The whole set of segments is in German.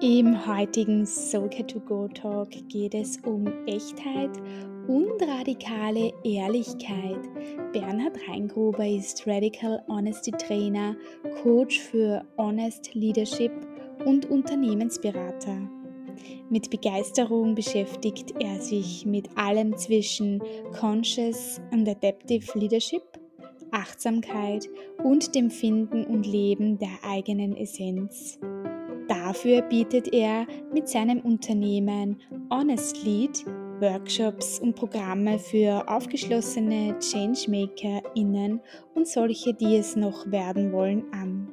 Im heutigen Soulcare to Go Talk geht es um Echtheit und radikale Ehrlichkeit. Bernhard Reingruber ist Radical Honesty Trainer, Coach für Honest Leadership und Unternehmensberater. Mit Begeisterung beschäftigt er sich mit allem zwischen Conscious und Adaptive Leadership, Achtsamkeit und dem Finden und Leben der eigenen Essenz. Dafür bietet er mit seinem Unternehmen Honest Lead Workshops und Programme für aufgeschlossene ChangemakerInnen und solche, die es noch werden wollen, an.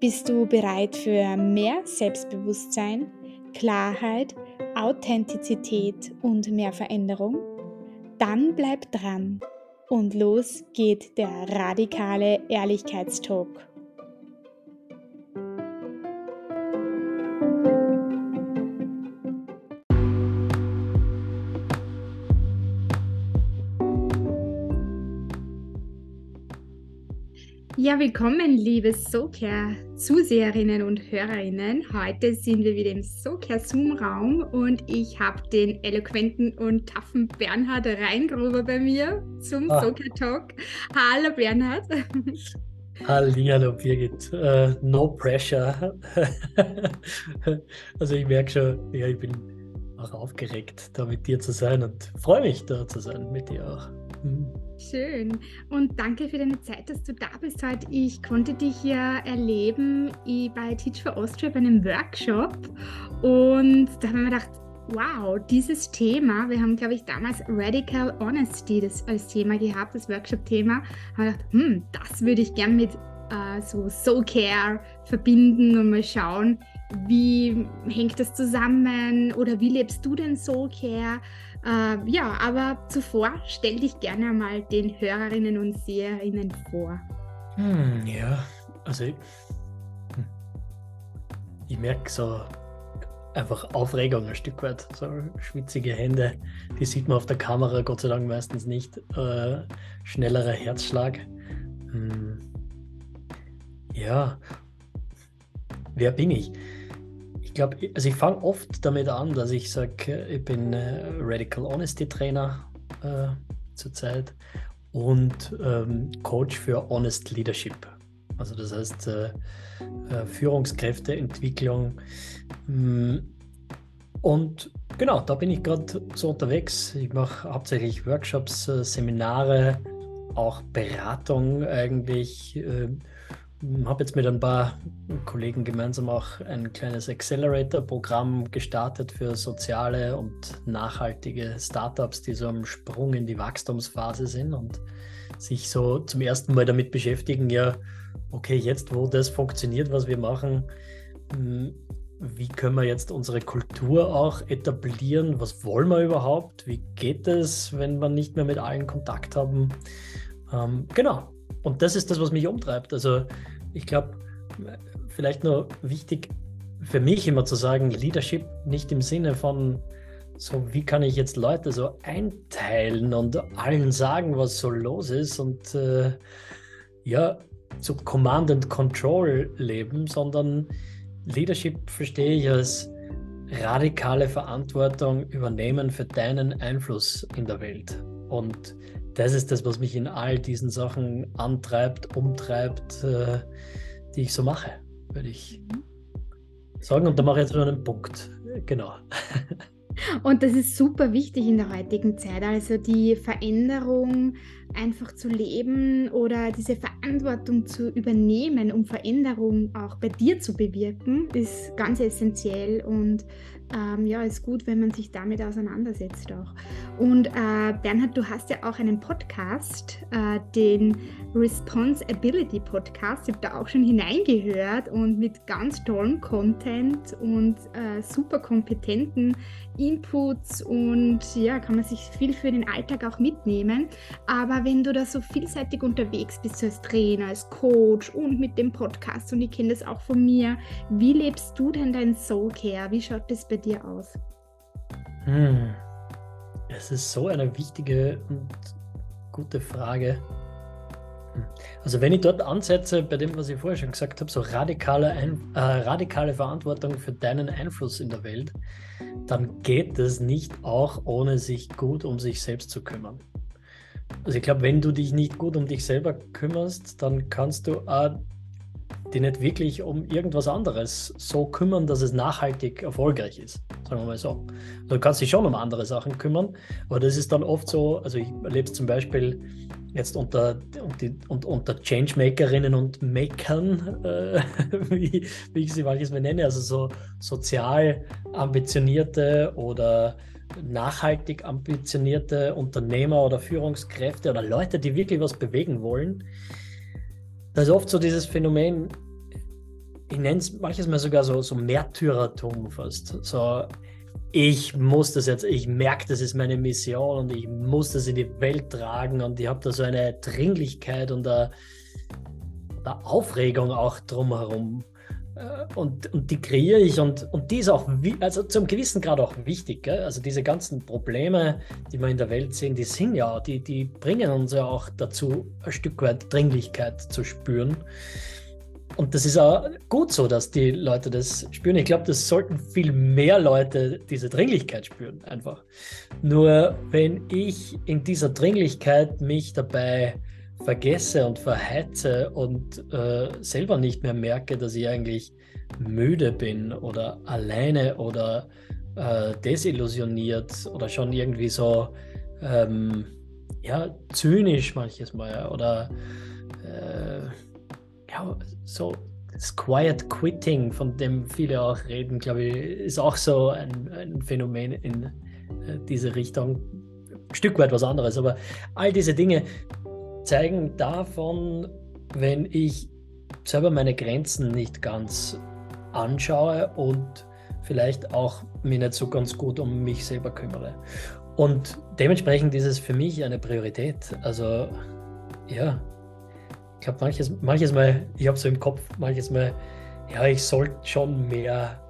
Bist du bereit für mehr Selbstbewusstsein, Klarheit, Authentizität und mehr Veränderung? Dann bleib dran und los geht der radikale Ehrlichkeitstalk. Ja, willkommen, liebe SoCare-Zuseherinnen und Hörerinnen. Heute sind wir wieder im SoCare-Zoom-Raum und ich habe den eloquenten und taffen Bernhard Reingruber bei mir zum ah. SoCare-Talk. Hallo, Bernhard. Hallo, Birgit. Uh, no pressure. also ich merke schon, ja, ich bin auch aufgeregt, da mit dir zu sein und freue mich, da zu sein mit dir auch. Mhm. Schön. Und danke für deine Zeit, dass du da bist heute. Ich konnte dich ja erleben bei Teach for Austria bei einem Workshop. Und da habe ich mir gedacht, wow, dieses Thema, wir haben, glaube ich, damals Radical Honesty das als Thema gehabt, das Workshop-Thema. habe ich gedacht, hm, das würde ich gern mit äh, so Soul Care verbinden und mal schauen, wie hängt das zusammen oder wie lebst du denn Soul Care? Äh, ja, aber zuvor stell dich gerne mal den Hörerinnen und Seherinnen vor. Hm, ja, also ich, hm. ich merke so einfach Aufregung ein Stück weit. So schwitzige Hände, die sieht man auf der Kamera Gott sei Dank meistens nicht. Äh, schnellerer Herzschlag. Hm. Ja, wer bin ich? Ich glaube, also ich fange oft damit an, dass ich sage, ich bin äh, Radical Honesty Trainer äh, zurzeit und ähm, Coach für Honest Leadership. Also das heißt äh, äh Führungskräfteentwicklung. Mm, und genau, da bin ich gerade so unterwegs. Ich mache hauptsächlich Workshops, äh, Seminare, auch Beratung eigentlich äh, habe jetzt mit ein paar Kollegen gemeinsam auch ein kleines Accelerator-Programm gestartet für soziale und nachhaltige Startups, die so am Sprung in die Wachstumsphase sind und sich so zum ersten Mal damit beschäftigen, ja, okay, jetzt wo das funktioniert, was wir machen, hm, wie können wir jetzt unsere Kultur auch etablieren? Was wollen wir überhaupt? Wie geht es, wenn wir nicht mehr mit allen Kontakt haben? Ähm, genau. Und das ist das, was mich umtreibt. Also ich glaube, vielleicht nur wichtig für mich immer zu sagen, Leadership nicht im Sinne von so, wie kann ich jetzt Leute so einteilen und allen sagen, was so los ist und äh, ja, so Command and Control leben, sondern Leadership verstehe ich als radikale Verantwortung übernehmen für deinen Einfluss in der Welt. Und das ist das, was mich in all diesen Sachen antreibt, umtreibt, äh, die ich so mache, würde ich mhm. sagen. Und da mache ich jetzt nur einen Punkt. Genau. Und das ist super wichtig in der heutigen Zeit. Also die Veränderung einfach zu leben oder diese Verantwortung zu übernehmen, um Veränderung auch bei dir zu bewirken, ist ganz essentiell und ähm, ja, ist gut, wenn man sich damit auseinandersetzt auch. Und äh, Bernhard, du hast ja auch einen Podcast, äh, den Responsibility Podcast. Ich habe da auch schon hineingehört und mit ganz tollem Content und äh, super kompetenten Inputs und ja, kann man sich viel für den Alltag auch mitnehmen. Aber wenn du da so vielseitig unterwegs bist, als Trainer, als Coach und mit dem Podcast und ich kenne das auch von mir, wie lebst du denn dein Soul Care? Wie schaut das bei dir aus? Hm. Es ist so eine wichtige und gute Frage. Also wenn ich dort ansetze, bei dem, was ich vorher schon gesagt habe, so radikale, Ein äh, radikale Verantwortung für deinen Einfluss in der Welt, dann geht es nicht auch, ohne sich gut um sich selbst zu kümmern. Also ich glaube, wenn du dich nicht gut um dich selber kümmerst, dann kannst du auch die nicht wirklich um irgendwas anderes so kümmern, dass es nachhaltig erfolgreich ist. Sagen wir mal so. Also du kannst dich schon um andere Sachen kümmern, aber das ist dann oft so, also ich erlebe es zum Beispiel jetzt unter, unter, unter Changemakerinnen und Makern, äh, wie, wie ich sie manches mal nenne, also so sozial ambitionierte oder nachhaltig ambitionierte Unternehmer oder Führungskräfte oder Leute, die wirklich was bewegen wollen. Da ist oft so dieses Phänomen, ich nenne es manches Mal sogar so, so Märtyrertum fast. So, ich muss das jetzt, ich merke, das ist meine Mission und ich muss das in die Welt tragen und ich habe da so eine Dringlichkeit und eine, eine Aufregung auch drumherum. Und, und die kreiere ich und, und die ist auch, also zum gewissen Grad auch wichtig. Gell? Also diese ganzen Probleme, die wir in der Welt sehen, die sind ja, die, die bringen uns ja auch dazu, ein Stück weit Dringlichkeit zu spüren. Und das ist auch gut so, dass die Leute das spüren. Ich glaube, das sollten viel mehr Leute diese Dringlichkeit spüren, einfach. Nur wenn ich in dieser Dringlichkeit mich dabei vergesse und verheize und äh, selber nicht mehr merke, dass ich eigentlich müde bin oder alleine oder äh, desillusioniert oder schon irgendwie so ähm, ja, zynisch manches Mal oder äh, ja, so das Quiet Quitting, von dem viele auch reden, glaube ich, ist auch so ein, ein Phänomen in äh, diese Richtung. Ein Stück weit was anderes, aber all diese Dinge zeigen davon, wenn ich selber meine Grenzen nicht ganz anschaue und vielleicht auch mich nicht so ganz gut um mich selber kümmere. Und dementsprechend ist es für mich eine Priorität. Also ja, ich habe manches, manches Mal, ich habe so im Kopf, manches Mal, ja, ich sollte schon mehr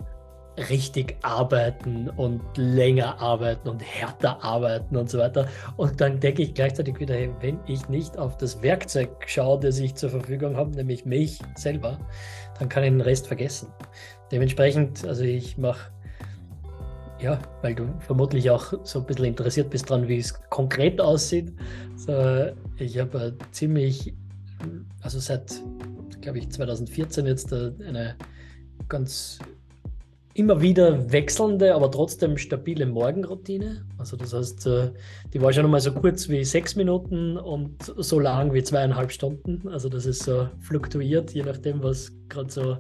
richtig arbeiten und länger arbeiten und härter arbeiten und so weiter. Und dann denke ich gleichzeitig wieder, wenn ich nicht auf das Werkzeug schaue, das ich zur Verfügung habe, nämlich mich selber, dann kann ich den Rest vergessen. Dementsprechend, also ich mache, ja, weil du vermutlich auch so ein bisschen interessiert bist dran, wie es konkret aussieht. So, ich habe ziemlich also seit, glaube ich, 2014 jetzt eine ganz immer wieder wechselnde, aber trotzdem stabile Morgenroutine. Also das heißt, äh, die war schon einmal so kurz wie sechs Minuten und so lang wie zweieinhalb Stunden. Also das ist so fluktuiert, je nachdem, was gerade so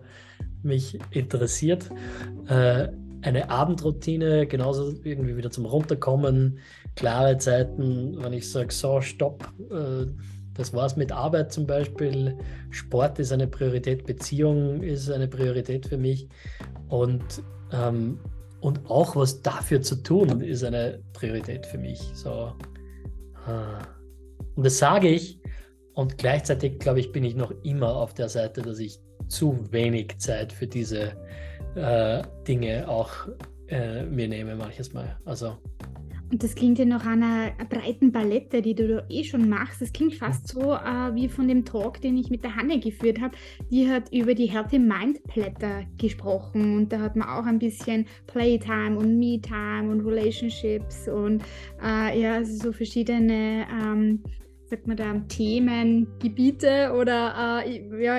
mich interessiert. Äh, eine Abendroutine, genauso irgendwie wieder zum Runterkommen, klare Zeiten, wenn ich sage, so, stopp, das war es mit Arbeit zum Beispiel. Sport ist eine Priorität, Beziehung ist eine Priorität für mich. Und, ähm, und auch was dafür zu tun, ist eine Priorität für mich. So. Ah. Und das sage ich. Und gleichzeitig, glaube ich, bin ich noch immer auf der Seite, dass ich zu wenig Zeit für diese äh, Dinge auch äh, mir nehme manches Mal. Also das klingt ja nach einer breiten Palette, die du eh schon machst. Das klingt fast so äh, wie von dem Talk, den ich mit der Hanne geführt habe. Die hat über die Healthy Mind Blätter gesprochen und da hat man auch ein bisschen Playtime und Me-Time und Relationships und äh, ja, also so verschiedene ähm, sagt man da, Themengebiete oder äh, ja,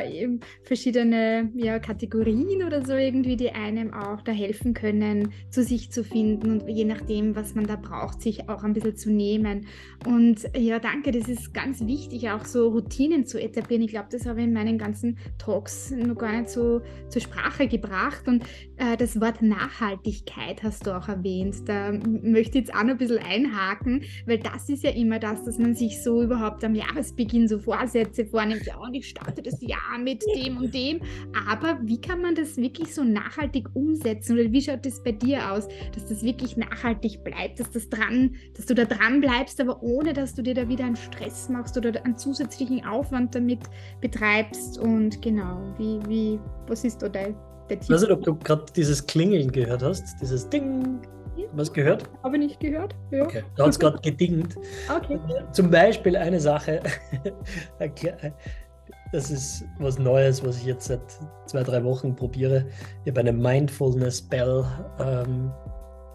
verschiedene ja, Kategorien oder so irgendwie, die einem auch da helfen können, zu sich zu finden und je nachdem, was man da braucht, sich auch ein bisschen zu nehmen. Und ja, danke, das ist ganz wichtig, auch so Routinen zu etablieren. Ich glaube, das habe ich in meinen ganzen Talks noch gar nicht so zur Sprache gebracht. Und äh, das Wort Nachhaltigkeit hast du auch erwähnt. Da möchte ich jetzt auch noch ein bisschen einhaken, weil das ist ja immer das, dass man sich so überhaupt überhaupt am Jahresbeginn so Vorsätze vornimmt, ja, und ich starte das Jahr mit dem und dem. Aber wie kann man das wirklich so nachhaltig umsetzen? Oder wie schaut das bei dir aus, dass das wirklich nachhaltig bleibt, dass das dran, dass du da dran bleibst, aber ohne dass du dir da wieder einen Stress machst oder einen zusätzlichen Aufwand damit betreibst? Und genau, wie, wie, was ist da dein? Ich weiß nicht, ob du gerade dieses Klingeln gehört hast, dieses Ding Was gehört? Habe nicht gehört. Ja. Okay, da hat es gerade gedingt. Okay. Zum Beispiel eine Sache, das ist was Neues, was ich jetzt seit zwei, drei Wochen probiere. Ich habe eine Mindfulness-Bell ähm,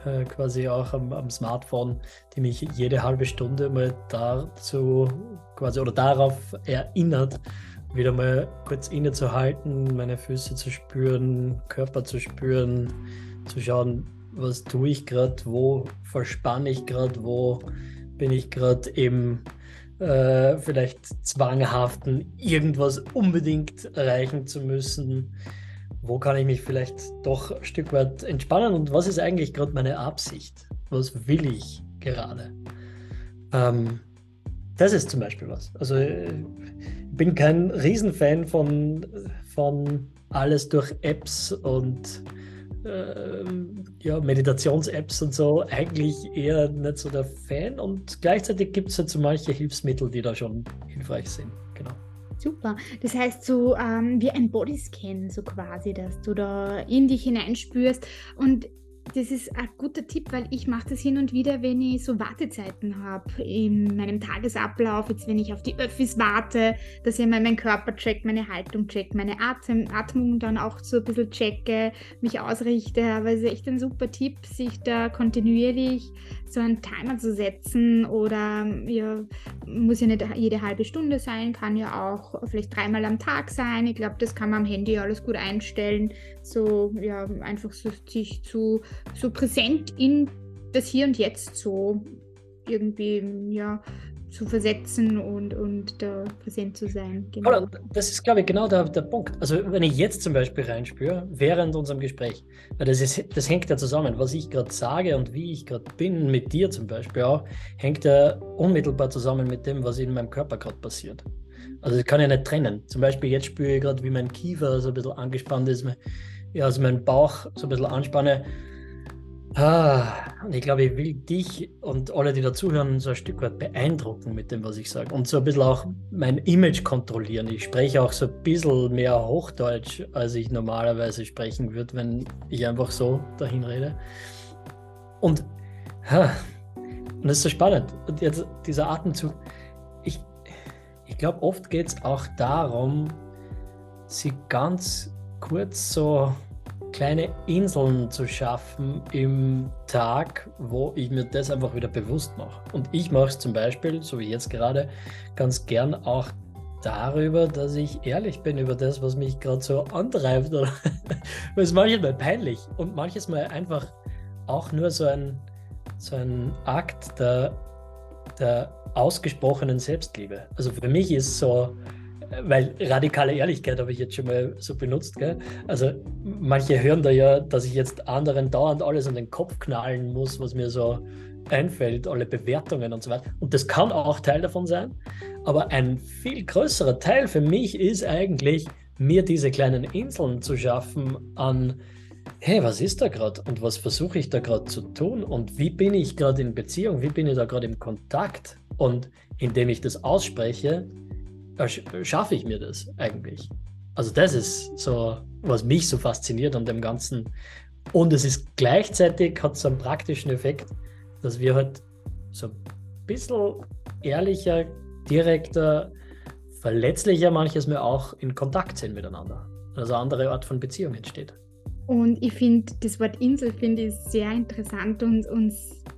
äh, quasi auch am, am, Smartphone, die mich jede halbe Stunde mal dazu quasi oder darauf erinnert, wieder mal kurz innezuhalten, meine Füße zu spüren, Körper zu spüren, zu schauen, was tue ich gerade, wo verspanne ich gerade, wo bin ich gerade im äh, vielleicht zwanghaften, irgendwas unbedingt erreichen zu müssen. Wo kann ich mich vielleicht doch ein Stück weit entspannen und was ist eigentlich gerade meine Absicht? Was will ich gerade? Ähm, das ist zum Beispiel was. Also ich bin kein Riesenfan von, von alles durch Apps und äh, ja, Meditations-Apps und so eigentlich eher nicht so der Fan und gleichzeitig gibt es halt so manche Hilfsmittel, die da schon hilfreich sind. Genau. Super. Das heißt, so ähm, wie ein Bodyscan, so quasi, dass du da in dich hineinspürst und das ist ein guter Tipp, weil ich mache das hin und wieder, wenn ich so Wartezeiten habe in meinem Tagesablauf, jetzt wenn ich auf die Öffis warte, dass ich mal meinen Körper checkt, meine Haltung checkt, meine Atem, Atmung dann auch so ein bisschen checke, mich ausrichte. Aber es ist echt ein super Tipp, sich da kontinuierlich so einen Timer zu setzen oder ja, muss ja nicht jede halbe Stunde sein, kann ja auch vielleicht dreimal am Tag sein. Ich glaube, das kann man am Handy alles gut einstellen. So ja, einfach so sich zu so präsent in das Hier und Jetzt so irgendwie ja zu versetzen und, und da präsent zu sein. Genau. Das ist, glaube ich, genau der, der Punkt. Also wenn ich jetzt zum Beispiel reinspüre, während unserem Gespräch, weil das, ist, das hängt ja zusammen, was ich gerade sage und wie ich gerade bin, mit dir zum Beispiel auch, hängt ja unmittelbar zusammen mit dem, was in meinem Körper gerade passiert. Also ich kann ja nicht trennen. Zum Beispiel jetzt spüre ich gerade, wie mein Kiefer so ein bisschen angespannt ist, ja, also mein Bauch so ein bisschen anspanne Ah, und ich glaube, ich will dich und alle, die dazuhören, so ein Stück weit beeindrucken mit dem, was ich sage. Und so ein bisschen auch mein Image kontrollieren. Ich spreche auch so ein bisschen mehr Hochdeutsch, als ich normalerweise sprechen würde, wenn ich einfach so dahin rede. Und, und das ist so spannend. Und jetzt dieser Atemzug. Ich, ich glaube, oft geht es auch darum, sie ganz kurz so kleine Inseln zu schaffen im Tag, wo ich mir das einfach wieder bewusst mache. Und ich mache es zum Beispiel, so wie jetzt gerade, ganz gern auch darüber, dass ich ehrlich bin über das, was mich gerade so antreibt. Oder es ist manchmal peinlich und manches Mal einfach auch nur so ein, so ein Akt der, der ausgesprochenen Selbstliebe. Also für mich ist so, weil radikale Ehrlichkeit habe ich jetzt schon mal so benutzt. Gell? Also manche hören da ja, dass ich jetzt anderen dauernd alles an den Kopf knallen muss, was mir so einfällt, alle Bewertungen und so weiter. Und das kann auch Teil davon sein. Aber ein viel größerer Teil für mich ist eigentlich, mir diese kleinen Inseln zu schaffen an, hey, was ist da gerade und was versuche ich da gerade zu tun und wie bin ich gerade in Beziehung, wie bin ich da gerade im Kontakt und indem ich das ausspreche, schaffe ich mir das eigentlich? Also das ist so, was mich so fasziniert an dem Ganzen. Und es ist gleichzeitig, hat so einen praktischen Effekt, dass wir halt so ein bisschen ehrlicher, direkter, verletzlicher manches Mal auch in Kontakt sind miteinander. Also eine andere Art von Beziehung entsteht. Und ich finde, das Wort Insel finde ich sehr interessant und, und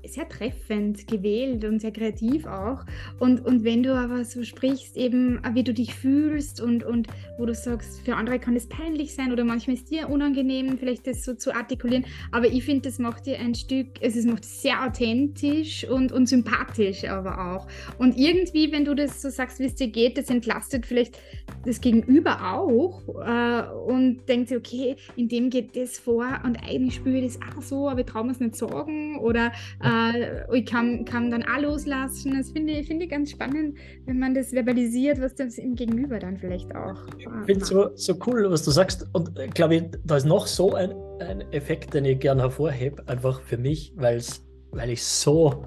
sehr treffend gewählt und sehr kreativ auch. Und, und wenn du aber so sprichst, eben wie du dich fühlst und, und wo du sagst, für andere kann es peinlich sein oder manchmal ist dir unangenehm, vielleicht das so zu artikulieren. Aber ich finde, das macht dir ein Stück, also es macht sehr authentisch und, und sympathisch aber auch. Und irgendwie, wenn du das so sagst, wie es dir geht, das entlastet vielleicht das Gegenüber auch äh, und denkt sich, okay, in dem geht das vor und eigentlich spüre ich das auch so, aber ich traue mir es nicht sagen oder äh, äh, ich kann, kann dann auch loslassen. Das finde ich, find ich ganz spannend, wenn man das verbalisiert, was das im Gegenüber dann vielleicht auch. Ich finde es so, so cool, was du sagst. Und ich glaube, da ist noch so ein, ein Effekt, den ich gerne hervorhebe, einfach für mich, weil's, weil ich so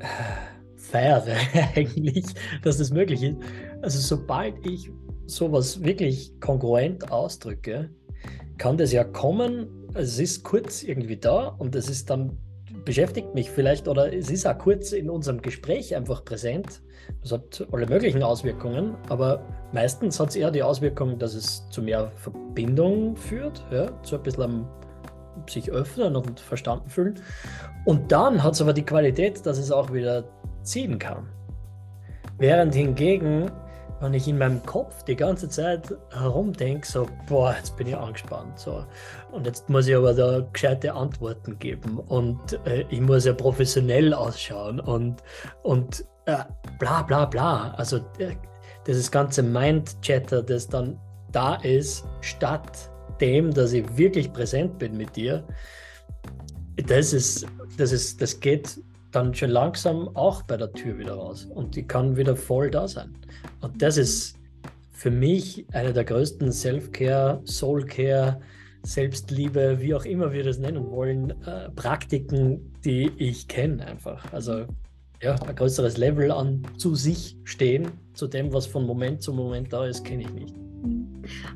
äh, feiere eigentlich, dass das möglich ist. Also sobald ich sowas wirklich kongruent ausdrücke, kann das ja kommen es ist kurz irgendwie da und es ist dann beschäftigt mich vielleicht oder es ist auch kurz in unserem Gespräch einfach präsent. Das hat alle möglichen Auswirkungen, aber meistens hat es eher die Auswirkung, dass es zu mehr Verbindung führt, ja, zu ein bisschen sich öffnen und verstanden fühlen. Und dann hat es aber die Qualität, dass es auch wieder ziehen kann. Während hingegen wenn ich in meinem Kopf die ganze Zeit herumdenke, so, boah, jetzt bin ich angespannt. So. Und jetzt muss ich aber da gescheite Antworten geben und äh, ich muss ja professionell ausschauen und, und äh, bla bla bla. Also äh, dieses ganze Mind-Chatter, das dann da ist, statt dem, dass ich wirklich präsent bin mit dir, das ist, das ist, das geht dann schon langsam auch bei der Tür wieder raus und die kann wieder voll da sein. Und das ist für mich eine der größten Self-Care, Soul-Care, Selbstliebe, wie auch immer wir das nennen wollen, äh, Praktiken, die ich kenne einfach. Also ja, ein größeres Level an zu sich stehen, zu dem, was von Moment zu Moment da ist, kenne ich nicht.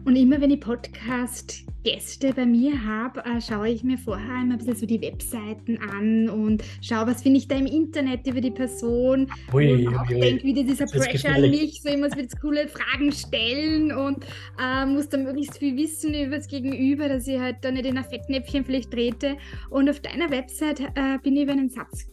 Und immer wenn ich Podcast-Gäste bei mir habe, äh, schaue ich mir vorher immer ein bisschen so die Webseiten an und schaue, was finde ich da im Internet über die Person. Ui, und auch denke wieder dieser Pressure an mich, so ich muss jetzt coole Fragen stellen und äh, muss dann möglichst viel wissen über das Gegenüber, dass ich halt da nicht in ein Fettnäpfchen vielleicht trete. Und auf deiner Website äh, bin ich über einen Satz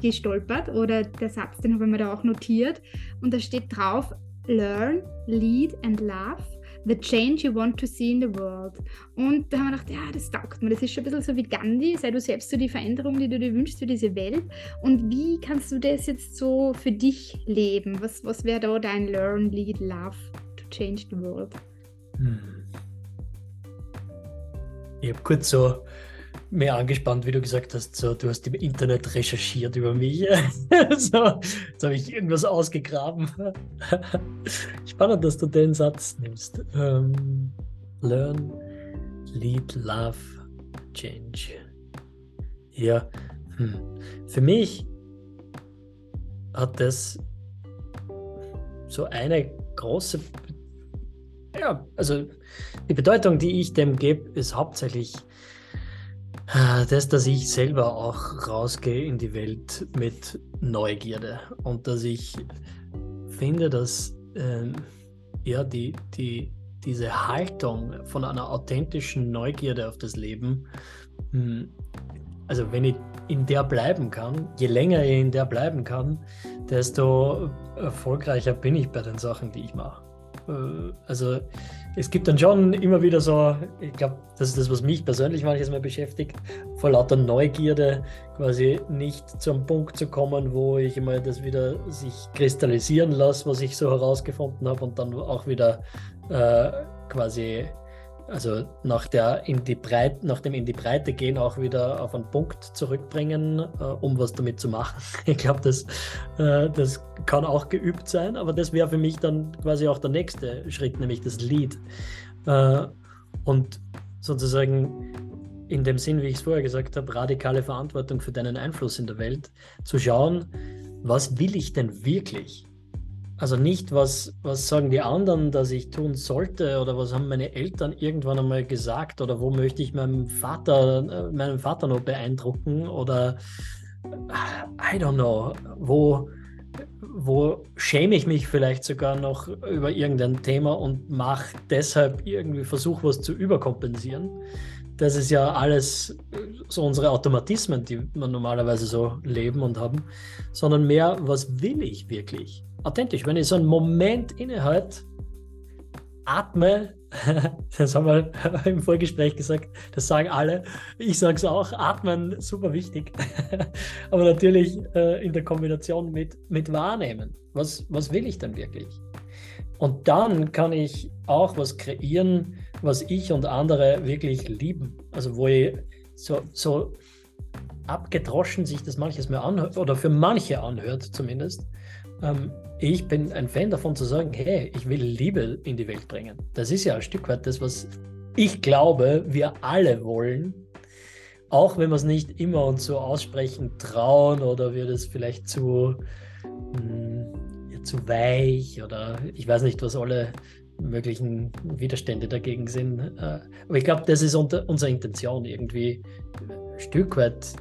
gestolpert oder der Satz, den habe ich mir da auch notiert und da steht drauf, Learn, Lead and Love The Change You Want to See in the World. Und da haben wir gedacht, ja, das taugt mir. Das ist schon ein bisschen so wie Gandhi. Sei du selbst so die Veränderung, die du dir wünschst für diese Welt. Und wie kannst du das jetzt so für dich leben? Was, was wäre da dein Learn, Lead, Love to Change the World? Hm. Ich habe kurz so mehr angespannt, wie du gesagt hast, so, du hast im Internet recherchiert über mich. so, jetzt habe ich irgendwas ausgegraben. Spannend, dass du den Satz nimmst. Um, ähm, learn, lead, love, change. Ja, hm. für mich hat das so eine große, ja, also die Bedeutung, die ich dem gebe, ist hauptsächlich das, dass ich selber auch rausgehe in die Welt mit Neugierde und dass ich finde, dass äh, ja, die, die, diese Haltung von einer authentischen Neugierde auf das Leben, hm, also wenn ich in der bleiben kann, je länger ich in der bleiben kann, desto erfolgreicher bin ich bei den Sachen, die ich mache. Äh, also es gibt dann schon immer wieder so, ich glaube, das ist das, was mich persönlich manches Mal beschäftigt, vor lauter Neugierde quasi nicht zum Punkt zu kommen, wo ich immer das wieder sich kristallisieren lasse, was ich so herausgefunden habe und dann auch wieder äh, quasi also nach, der in die Breite, nach dem in die Breite gehen auch wieder auf einen Punkt zurückbringen, äh, um was damit zu machen. Ich glaube, das, äh, das kann auch geübt sein, aber das wäre für mich dann quasi auch der nächste Schritt, nämlich das Lied. Äh, und sozusagen in dem Sinn, wie ich es vorher gesagt habe, radikale Verantwortung für deinen Einfluss in der Welt, zu schauen, was will ich denn wirklich? Also nicht, was, was sagen die anderen, dass ich tun sollte oder was haben meine Eltern irgendwann einmal gesagt oder wo möchte ich meinem Vater, äh, meinen Vater noch beeindrucken oder I don't know, wo, wo schäme ich mich vielleicht sogar noch über irgendein Thema und mache deshalb irgendwie Versuch, was zu überkompensieren. Das ist ja alles so unsere Automatismen, die wir normalerweise so leben und haben, sondern mehr, was will ich wirklich? Authentisch. Wenn ich so einen Moment innehalte, atme, das haben wir im Vorgespräch gesagt, das sagen alle, ich sage es auch, atmen, super wichtig. Aber natürlich äh, in der Kombination mit, mit Wahrnehmen. Was, was will ich denn wirklich? Und dann kann ich auch was kreieren, was ich und andere wirklich lieben. Also wo ich so, so abgedroschen sich das manches mehr anhört, oder für manche anhört zumindest, ähm, ich bin ein Fan davon zu sagen, hey, ich will Liebe in die Welt bringen. Das ist ja ein Stück weit das, was ich glaube, wir alle wollen. Auch wenn wir es nicht immer uns so aussprechen trauen oder wir das vielleicht zu, mh, ja, zu weich oder ich weiß nicht, was alle möglichen Widerstände dagegen sind. Äh, aber ich glaube, das ist unsere Intention, irgendwie ein Stück weit.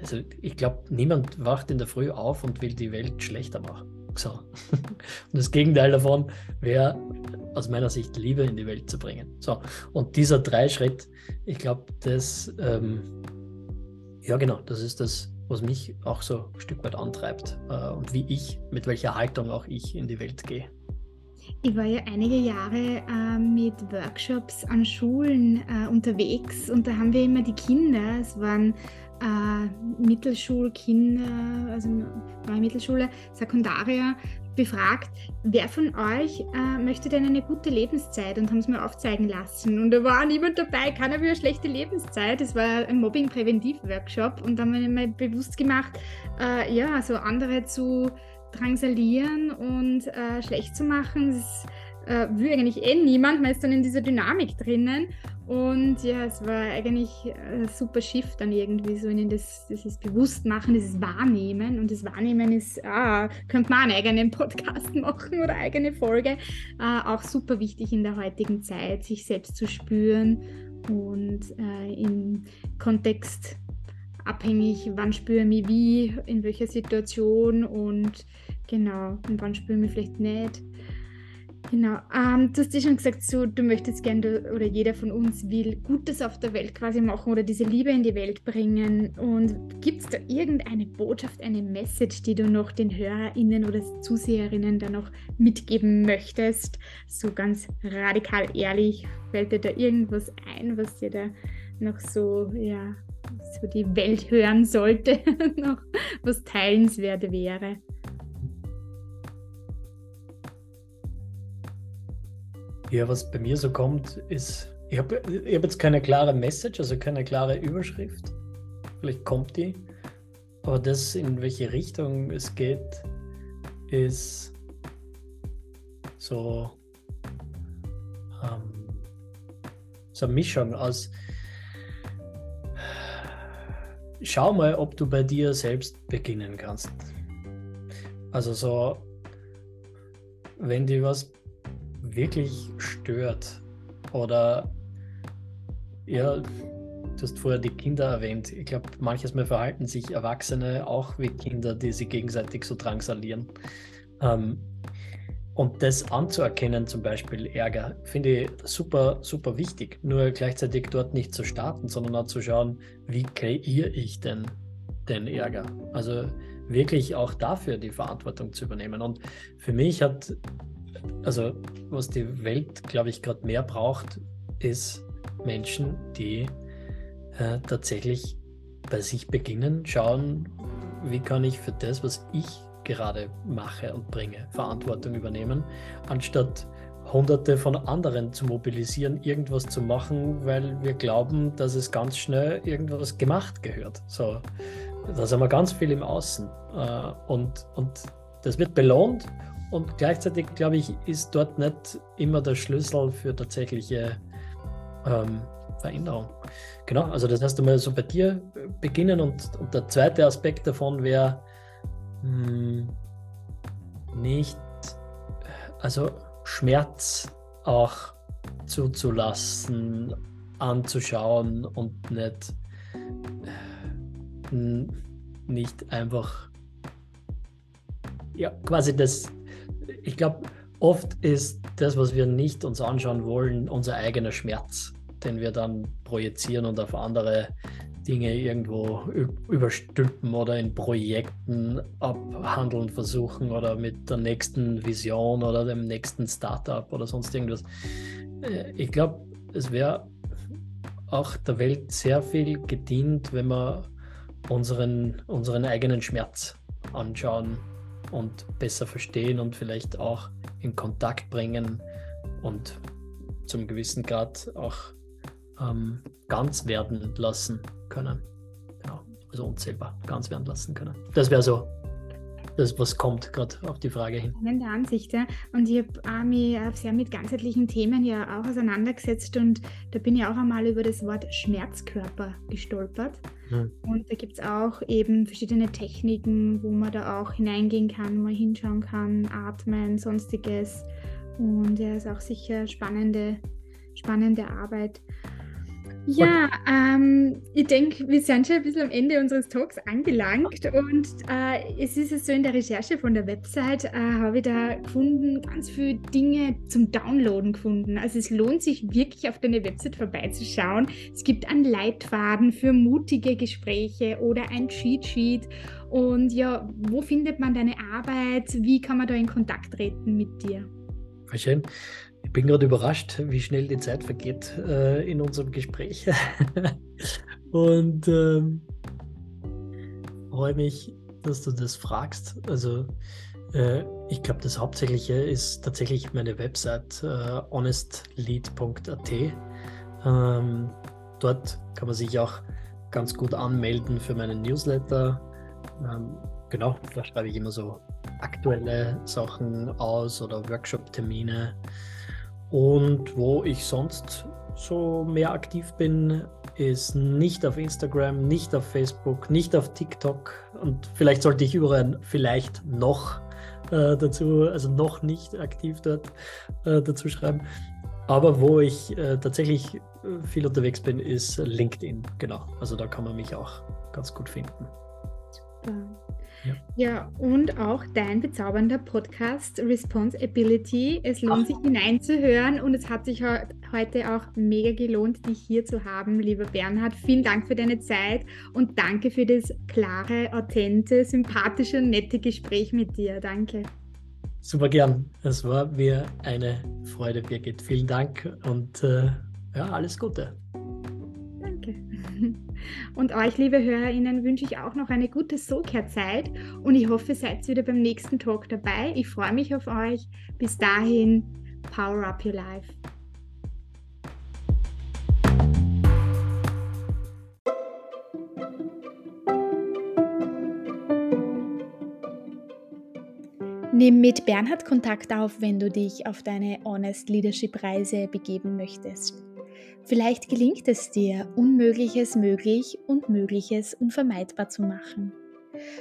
Also ich glaube, niemand wacht in der Früh auf und will die Welt schlechter machen. So. Und das Gegenteil davon wäre aus meiner Sicht Liebe in die Welt zu bringen. So. Und dieser Dreischritt, ich glaube, das, ähm, ja genau, das ist das, was mich auch so ein Stück weit antreibt äh, und wie ich, mit welcher Haltung auch ich in die Welt gehe. Ich war ja einige Jahre äh, mit Workshops an Schulen äh, unterwegs und da haben wir immer die Kinder, es waren äh, Mittelschulkinder, also neue Mittelschule, Sekundarier, befragt, wer von euch äh, möchte denn eine gute Lebenszeit und haben es mir aufzeigen lassen. Und da war niemand dabei, keiner will eine schlechte Lebenszeit. Es war ein Mobbing-Präventiv-Workshop und da haben wir mir bewusst gemacht, äh, ja, so andere zu drangsalieren und äh, schlecht zu machen. Das äh, will eigentlich eh niemand, man ist dann in dieser Dynamik drinnen. Und ja, es war eigentlich ein super Shift dann irgendwie so in das, dieses Bewusstmachen, dieses Wahrnehmen. Und das Wahrnehmen ist, ah, könnte man einen eigenen Podcast machen oder eigene Folge. Äh, auch super wichtig in der heutigen Zeit, sich selbst zu spüren und äh, im Kontext abhängig, wann spüre ich mich wie, in welcher Situation und genau, und wann spüre ich mich vielleicht nicht. Genau. Ähm, du hast ja schon gesagt, so, du möchtest gerne oder jeder von uns will Gutes auf der Welt quasi machen oder diese Liebe in die Welt bringen. Und gibt es da irgendeine Botschaft, eine Message, die du noch den HörerInnen oder Zuseherinnen da noch mitgeben möchtest? So ganz radikal ehrlich, fällt dir da irgendwas ein, was dir da noch so, ja, so die Welt hören sollte, noch was teilenswert wäre? Ja, was bei mir so kommt, ist, ich habe ich hab jetzt keine klare Message, also keine klare Überschrift. Vielleicht kommt die. Aber das, in welche Richtung es geht, ist so, ähm, so eine Mischung aus. Schau mal, ob du bei dir selbst beginnen kannst. Also so, wenn dir was wirklich stört oder ja, du hast vorher die Kinder erwähnt. Ich glaube, manches Mal verhalten sich Erwachsene auch wie Kinder, die sie gegenseitig so drangsalieren. Ähm, und das anzuerkennen, zum Beispiel Ärger, finde ich super, super wichtig. Nur gleichzeitig dort nicht zu starten, sondern auch zu schauen, wie kreiere ich denn den Ärger? Also wirklich auch dafür die Verantwortung zu übernehmen. Und für mich hat also was die Welt, glaube ich, gerade mehr braucht, ist Menschen, die äh, tatsächlich bei sich beginnen, schauen, wie kann ich für das, was ich gerade mache und bringe, Verantwortung übernehmen, anstatt hunderte von anderen zu mobilisieren, irgendwas zu machen, weil wir glauben, dass es ganz schnell irgendwas gemacht gehört. So, da sind wir ganz viel im Außen. Äh, und, und das wird belohnt und gleichzeitig, glaube ich, ist dort nicht immer der Schlüssel für tatsächliche ähm, Veränderung. Genau, also das heißt einmal so bei dir beginnen und, und der zweite Aspekt davon wäre hm, nicht, also Schmerz auch zuzulassen, anzuschauen und nicht, nicht einfach ja, quasi das ich glaube, oft ist das, was wir nicht uns anschauen wollen, unser eigener Schmerz, den wir dann projizieren und auf andere Dinge irgendwo überstülpen oder in Projekten abhandeln versuchen oder mit der nächsten Vision oder dem nächsten Startup oder sonst irgendwas. Äh, ich glaube, es wäre auch der Welt sehr viel gedient, wenn wir unseren, unseren eigenen Schmerz anschauen und besser verstehen und vielleicht auch in Kontakt bringen und zum gewissen Grad auch ähm, ganz werden lassen können. Genau, also unzählbar ganz werden lassen können. Das wäre so das, was kommt, gerade auf die Frage hin. Spannende Ansicht, ja. Und ich habe mich sehr mit ganzheitlichen Themen ja auch auseinandergesetzt und da bin ich auch einmal über das Wort Schmerzkörper gestolpert. Mhm. Und da gibt es auch eben verschiedene Techniken, wo man da auch hineingehen kann, mal hinschauen kann, atmen, sonstiges. Und ja, ist auch sicher spannende, spannende Arbeit. Ja, ähm, ich denke, wir sind schon ein bisschen am Ende unseres Talks angelangt und äh, es ist so in der Recherche von der Website, äh, habe ich da gefunden, ganz viele Dinge zum Downloaden gefunden. Also es lohnt sich wirklich auf deine Website vorbeizuschauen. Es gibt einen Leitfaden für mutige Gespräche oder ein Cheat Sheet. Und ja, wo findet man deine Arbeit? Wie kann man da in Kontakt treten mit dir? Schön. Bin gerade überrascht, wie schnell die Zeit vergeht äh, in unserem Gespräch. Und ähm, freue mich, dass du das fragst. Also äh, ich glaube, das Hauptsächliche ist tatsächlich meine Website äh, honestlead.at. Ähm, dort kann man sich auch ganz gut anmelden für meinen Newsletter. Ähm, genau, da schreibe ich immer so aktuelle Sachen aus oder Workshop-Termine. Und wo ich sonst so mehr aktiv bin, ist nicht auf Instagram, nicht auf Facebook, nicht auf TikTok und vielleicht sollte ich überall vielleicht noch äh, dazu, also noch nicht aktiv dort äh, dazu schreiben. Aber wo ich äh, tatsächlich äh, viel unterwegs bin, ist LinkedIn. Genau. Also da kann man mich auch ganz gut finden. Super. Ja. ja, und auch dein bezaubernder Podcast Responsibility. Es lohnt Ach. sich hineinzuhören und es hat sich heute auch mega gelohnt, dich hier zu haben, lieber Bernhard. Vielen Dank für deine Zeit und danke für das klare, authentische, sympathische und nette Gespräch mit dir. Danke. Super gern. Es war mir eine Freude, Birgit. Vielen Dank und äh, ja, alles Gute. Und euch, liebe HörerInnen, wünsche ich auch noch eine gute Soulcare-Zeit und ich hoffe, ihr seid wieder beim nächsten Talk dabei. Ich freue mich auf euch. Bis dahin, power up your life. Nimm mit Bernhard Kontakt auf, wenn du dich auf deine Honest Leadership Reise begeben möchtest. Vielleicht gelingt es dir, Unmögliches möglich und Mögliches unvermeidbar zu machen.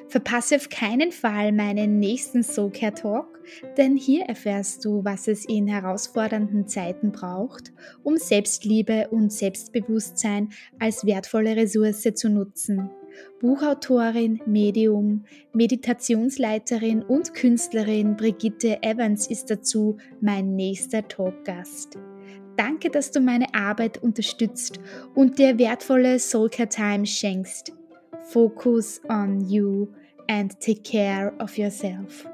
Verpasse auf keinen Fall meinen nächsten Soulcare Talk, denn hier erfährst du, was es in herausfordernden Zeiten braucht, um Selbstliebe und Selbstbewusstsein als wertvolle Ressource zu nutzen. Buchautorin, Medium, Meditationsleiterin und Künstlerin Brigitte Evans ist dazu mein nächster Talkgast. Danke, dass du meine Arbeit unterstützt und dir wertvolle Soulcare Time schenkst. Focus on you and take care of yourself.